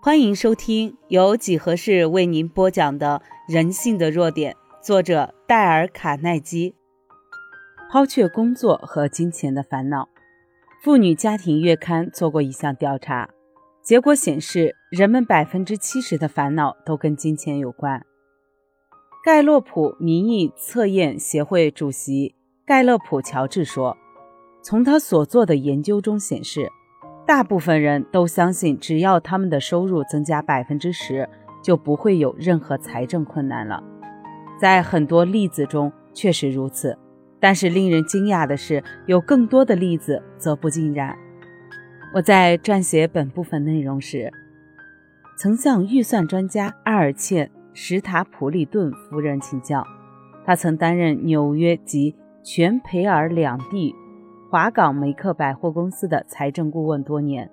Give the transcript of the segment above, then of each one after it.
欢迎收听由几何式为您播讲的《人性的弱点》，作者戴尔·卡耐基。抛却工作和金钱的烦恼。妇女家庭月刊做过一项调查，结果显示，人们百分之七十的烦恼都跟金钱有关。盖洛普民意测验协会主席盖勒普·乔治说：“从他所做的研究中显示。”大部分人都相信，只要他们的收入增加百分之十，就不会有任何财政困难了。在很多例子中确实如此，但是令人惊讶的是，有更多的例子则不尽然。我在撰写本部分内容时，曾向预算专家阿尔切·史塔普里顿夫人请教，她曾担任纽约及全培尔两地。华港梅克百货公司的财政顾问多年，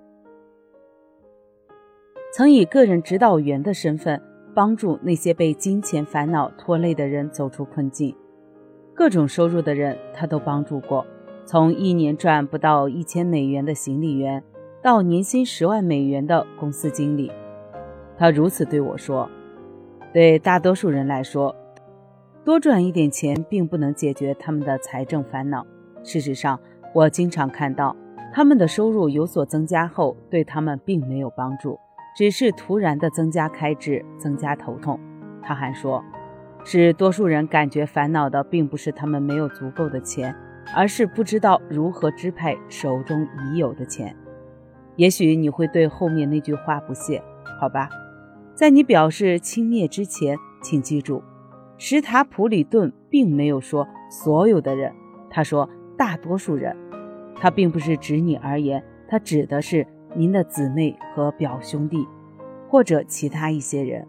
曾以个人指导员的身份帮助那些被金钱烦恼拖累的人走出困境。各种收入的人他都帮助过，从一年赚不到一千美元的行李员，到年薪十万美元的公司经理。他如此对我说：“对大多数人来说，多赚一点钱并不能解决他们的财政烦恼。事实上。”我经常看到，他们的收入有所增加后，对他们并没有帮助，只是突然的增加开支，增加头痛。他还说，使多数人感觉烦恼的，并不是他们没有足够的钱，而是不知道如何支配手中已有的钱。也许你会对后面那句话不屑，好吧？在你表示轻蔑之前，请记住，史塔普里顿并没有说所有的人，他说大多数人。他并不是指你而言，他指的是您的姊妹和表兄弟，或者其他一些人。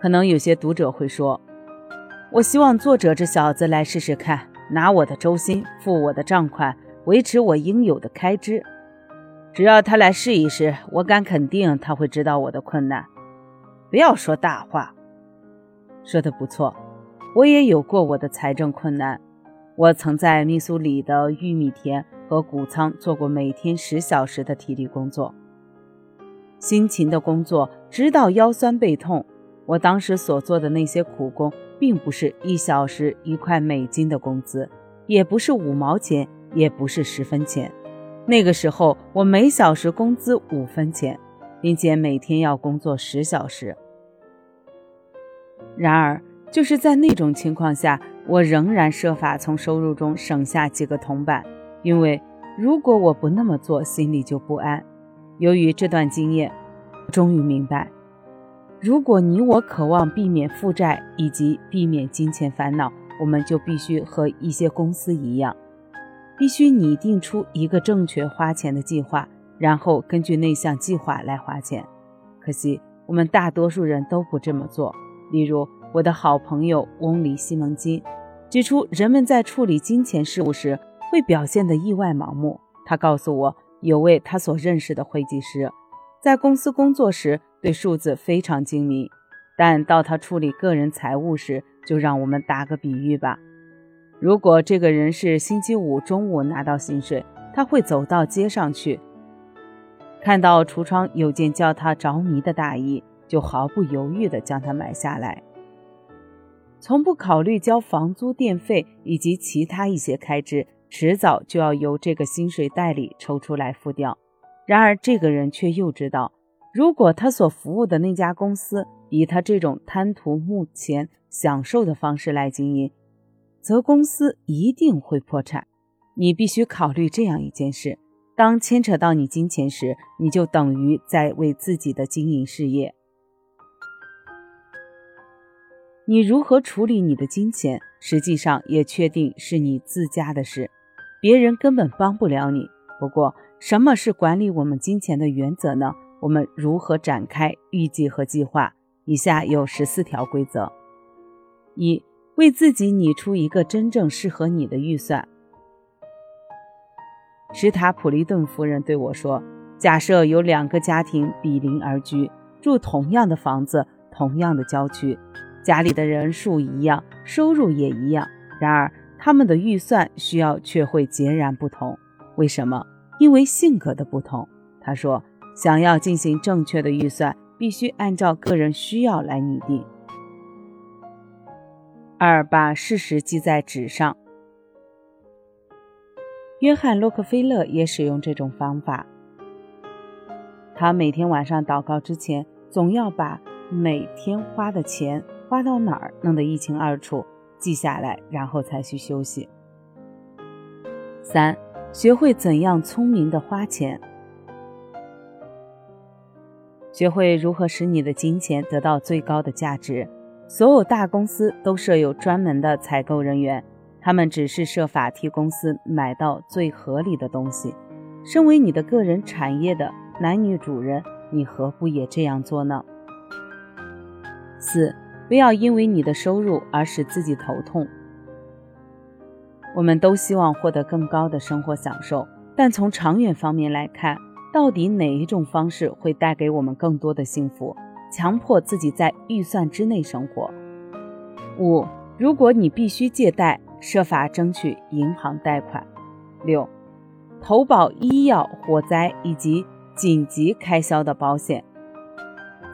可能有些读者会说：“我希望作者这小子来试试看，拿我的周薪付我的账款，维持我应有的开支。只要他来试一试，我敢肯定他会知道我的困难。不要说大话。”说的不错，我也有过我的财政困难。我曾在密苏里的玉米田和谷仓做过每天十小时的体力工作，辛勤的工作直到腰酸背痛。我当时所做的那些苦工，并不是一小时一块美金的工资，也不是五毛钱，也不是十分钱。那个时候，我每小时工资五分钱，并且每天要工作十小时。然而，就是在那种情况下。我仍然设法从收入中省下几个铜板，因为如果我不那么做，心里就不安。由于这段经验，终于明白，如果你我渴望避免负债以及避免金钱烦恼，我们就必须和一些公司一样，必须拟定出一个正确花钱的计划，然后根据那项计划来花钱。可惜我们大多数人都不这么做。例如，我的好朋友翁里西蒙金。指出，人们在处理金钱事务时会表现得意外盲目。他告诉我，有位他所认识的会计师，在公司工作时对数字非常精明，但到他处理个人财务时，就让我们打个比喻吧。如果这个人是星期五中午拿到薪水，他会走到街上去，看到橱窗有件叫他着迷的大衣，就毫不犹豫地将它买下来。从不考虑交房租、电费以及其他一些开支，迟早就要由这个薪水袋里抽出来付掉。然而，这个人却又知道，如果他所服务的那家公司以他这种贪图目前享受的方式来经营，则公司一定会破产。你必须考虑这样一件事：当牵扯到你金钱时，你就等于在为自己的经营事业。你如何处理你的金钱，实际上也确定是你自家的事，别人根本帮不了你。不过，什么是管理我们金钱的原则呢？我们如何展开预计和计划？以下有十四条规则：一、为自己拟出一个真正适合你的预算。史塔普利顿夫人对我说：“假设有两个家庭比邻而居，住同样的房子，同样的郊区。”家里的人数一样，收入也一样，然而他们的预算需要却会截然不同。为什么？因为性格的不同。他说：“想要进行正确的预算，必须按照个人需要来拟定。二，把事实记在纸上。约翰·洛克菲勒也使用这种方法。他每天晚上祷告之前，总要把每天花的钱花到哪儿弄得一清二楚，记下来，然后才去休息。三，学会怎样聪明的花钱，学会如何使你的金钱得到最高的价值。所有大公司都设有专门的采购人员。他们只是设法替公司买到最合理的东西。身为你的个人产业的男女主人，你何不也这样做呢？四，不要因为你的收入而使自己头痛。我们都希望获得更高的生活享受，但从长远方面来看，到底哪一种方式会带给我们更多的幸福？强迫自己在预算之内生活。五，如果你必须借贷。设法争取银行贷款。六、投保医药、火灾以及紧急开销的保险。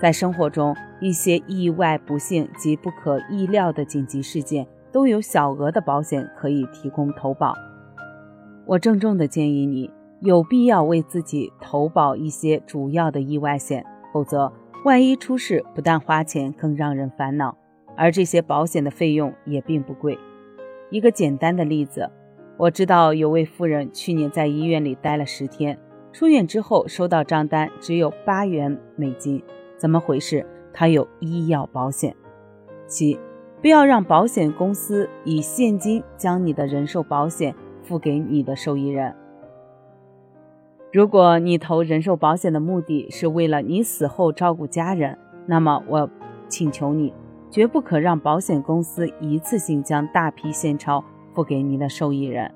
在生活中，一些意外、不幸及不可意料的紧急事件都有小额的保险可以提供投保。我郑重的建议你，有必要为自己投保一些主要的意外险，否则万一出事，不但花钱，更让人烦恼。而这些保险的费用也并不贵。一个简单的例子，我知道有位夫人去年在医院里待了十天，出院之后收到账单只有八元美金，怎么回事？还有医药保险。七，不要让保险公司以现金将你的人寿保险付给你的受益人。如果你投人寿保险的目的是为了你死后照顾家人，那么我请求你。绝不可让保险公司一次性将大批现钞付给你的受益人。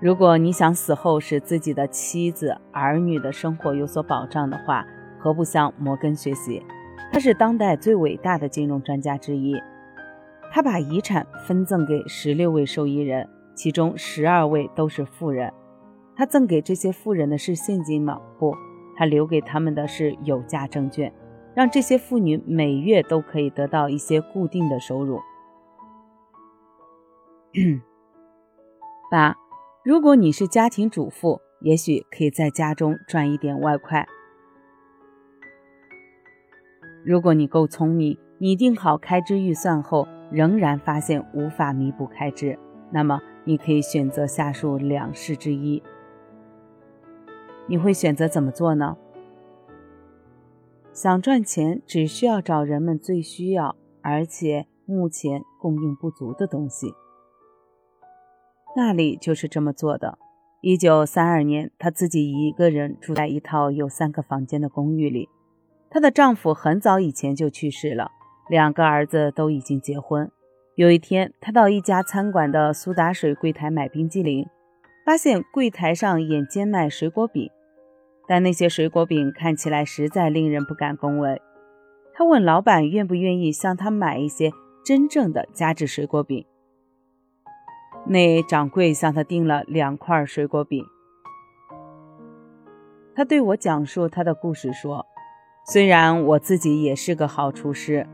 如果你想死后使自己的妻子、儿女的生活有所保障的话，何不向摩根学习？他是当代最伟大的金融专家之一。他把遗产分赠给十六位受益人，其中十二位都是富人。他赠给这些富人的是现金吗？不，他留给他们的是有价证券。让这些妇女每月都可以得到一些固定的收入。八，如果你是家庭主妇，也许可以在家中赚一点外快。如果你够聪明，拟定好开支预算后，仍然发现无法弥补开支，那么你可以选择下述两事之一。你会选择怎么做呢？想赚钱，只需要找人们最需要而且目前供应不足的东西。那里就是这么做的。一九三二年，他自己一个人住在一套有三个房间的公寓里。她的丈夫很早以前就去世了，两个儿子都已经结婚。有一天，她到一家餐馆的苏打水柜台买冰激凌，发现柜台上眼尖卖水果饼。但那些水果饼看起来实在令人不敢恭维。他问老板愿不愿意向他买一些真正的加制水果饼。那掌柜向他订了两块水果饼。他对我讲述他的故事说：“虽然我自己也是个好厨师，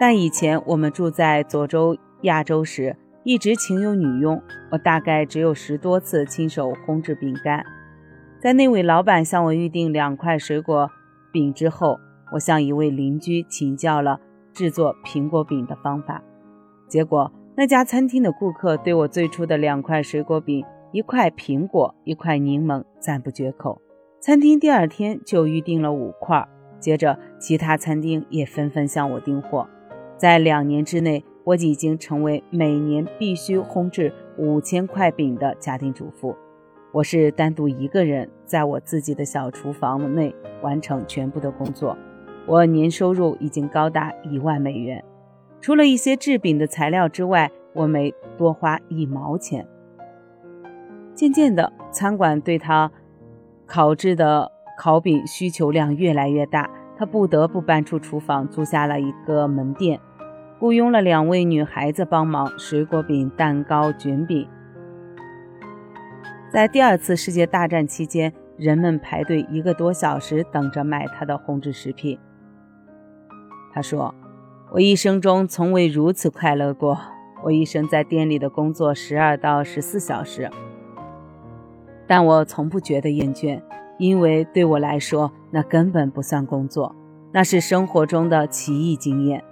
但以前我们住在佐州亚洲时，一直请有女佣，我大概只有十多次亲手烘制饼干。”在那位老板向我预定两块水果饼之后，我向一位邻居请教了制作苹果饼的方法。结果，那家餐厅的顾客对我最初的两块水果饼、一块苹果、一块柠檬赞不绝口。餐厅第二天就预订了五块，接着其他餐厅也纷纷向我订货。在两年之内，我已经成为每年必须烘制五千块饼的家庭主妇。我是单独一个人在我自己的小厨房内完成全部的工作，我年收入已经高达一万美元，除了一些制饼的材料之外，我没多花一毛钱。渐渐的，餐馆对他烤制的烤饼需求量越来越大，他不得不搬出厨房，租下了一个门店，雇佣了两位女孩子帮忙水果饼、蛋糕、卷饼。在第二次世界大战期间，人们排队一个多小时等着买他的烘制食品。他说：“我一生中从未如此快乐过。我一生在店里的工作十二到十四小时，但我从不觉得厌倦，因为对我来说，那根本不算工作，那是生活中的奇异经验。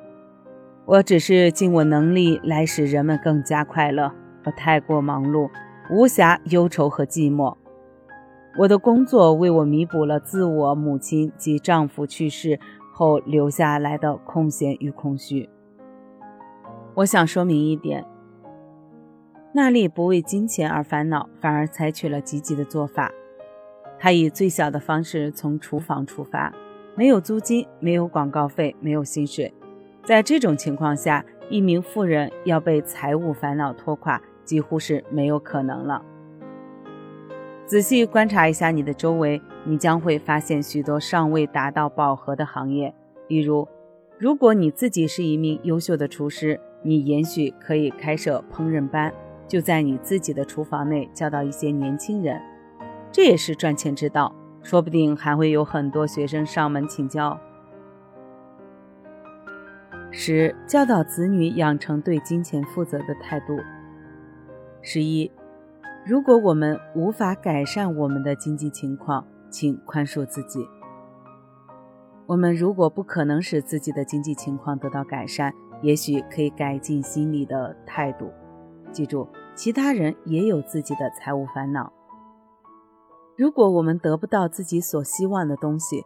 我只是尽我能力来使人们更加快乐。我太过忙碌，无暇忧愁和寂寞。我的工作为我弥补了自我母亲及丈夫去世。”后留下来的空闲与空虚。我想说明一点：娜丽不为金钱而烦恼，反而采取了积极的做法。她以最小的方式从厨房出发，没有租金，没有广告费，没有薪水。在这种情况下，一名富人要被财务烦恼拖垮，几乎是没有可能了。仔细观察一下你的周围，你将会发现许多尚未达到饱和的行业。例如，如果你自己是一名优秀的厨师，你也许可以开设烹饪班，就在你自己的厨房内教导一些年轻人，这也是赚钱之道。说不定还会有很多学生上门请教。十、教导子女养成对金钱负责的态度。十一。如果我们无法改善我们的经济情况，请宽恕自己。我们如果不可能使自己的经济情况得到改善，也许可以改进心理的态度。记住，其他人也有自己的财务烦恼。如果我们得不到自己所希望的东西，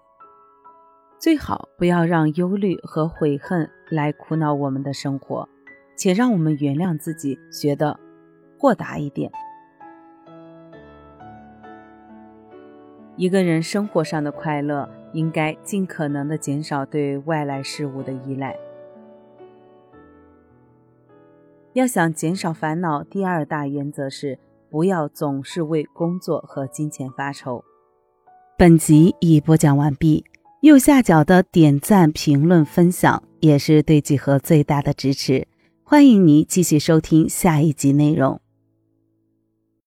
最好不要让忧虑和悔恨来苦恼我们的生活，且让我们原谅自己，学得豁达一点。一个人生活上的快乐，应该尽可能的减少对外来事物的依赖。要想减少烦恼，第二大原则是不要总是为工作和金钱发愁。本集已播讲完毕，右下角的点赞、评论、分享也是对几何最大的支持。欢迎你继续收听下一集内容。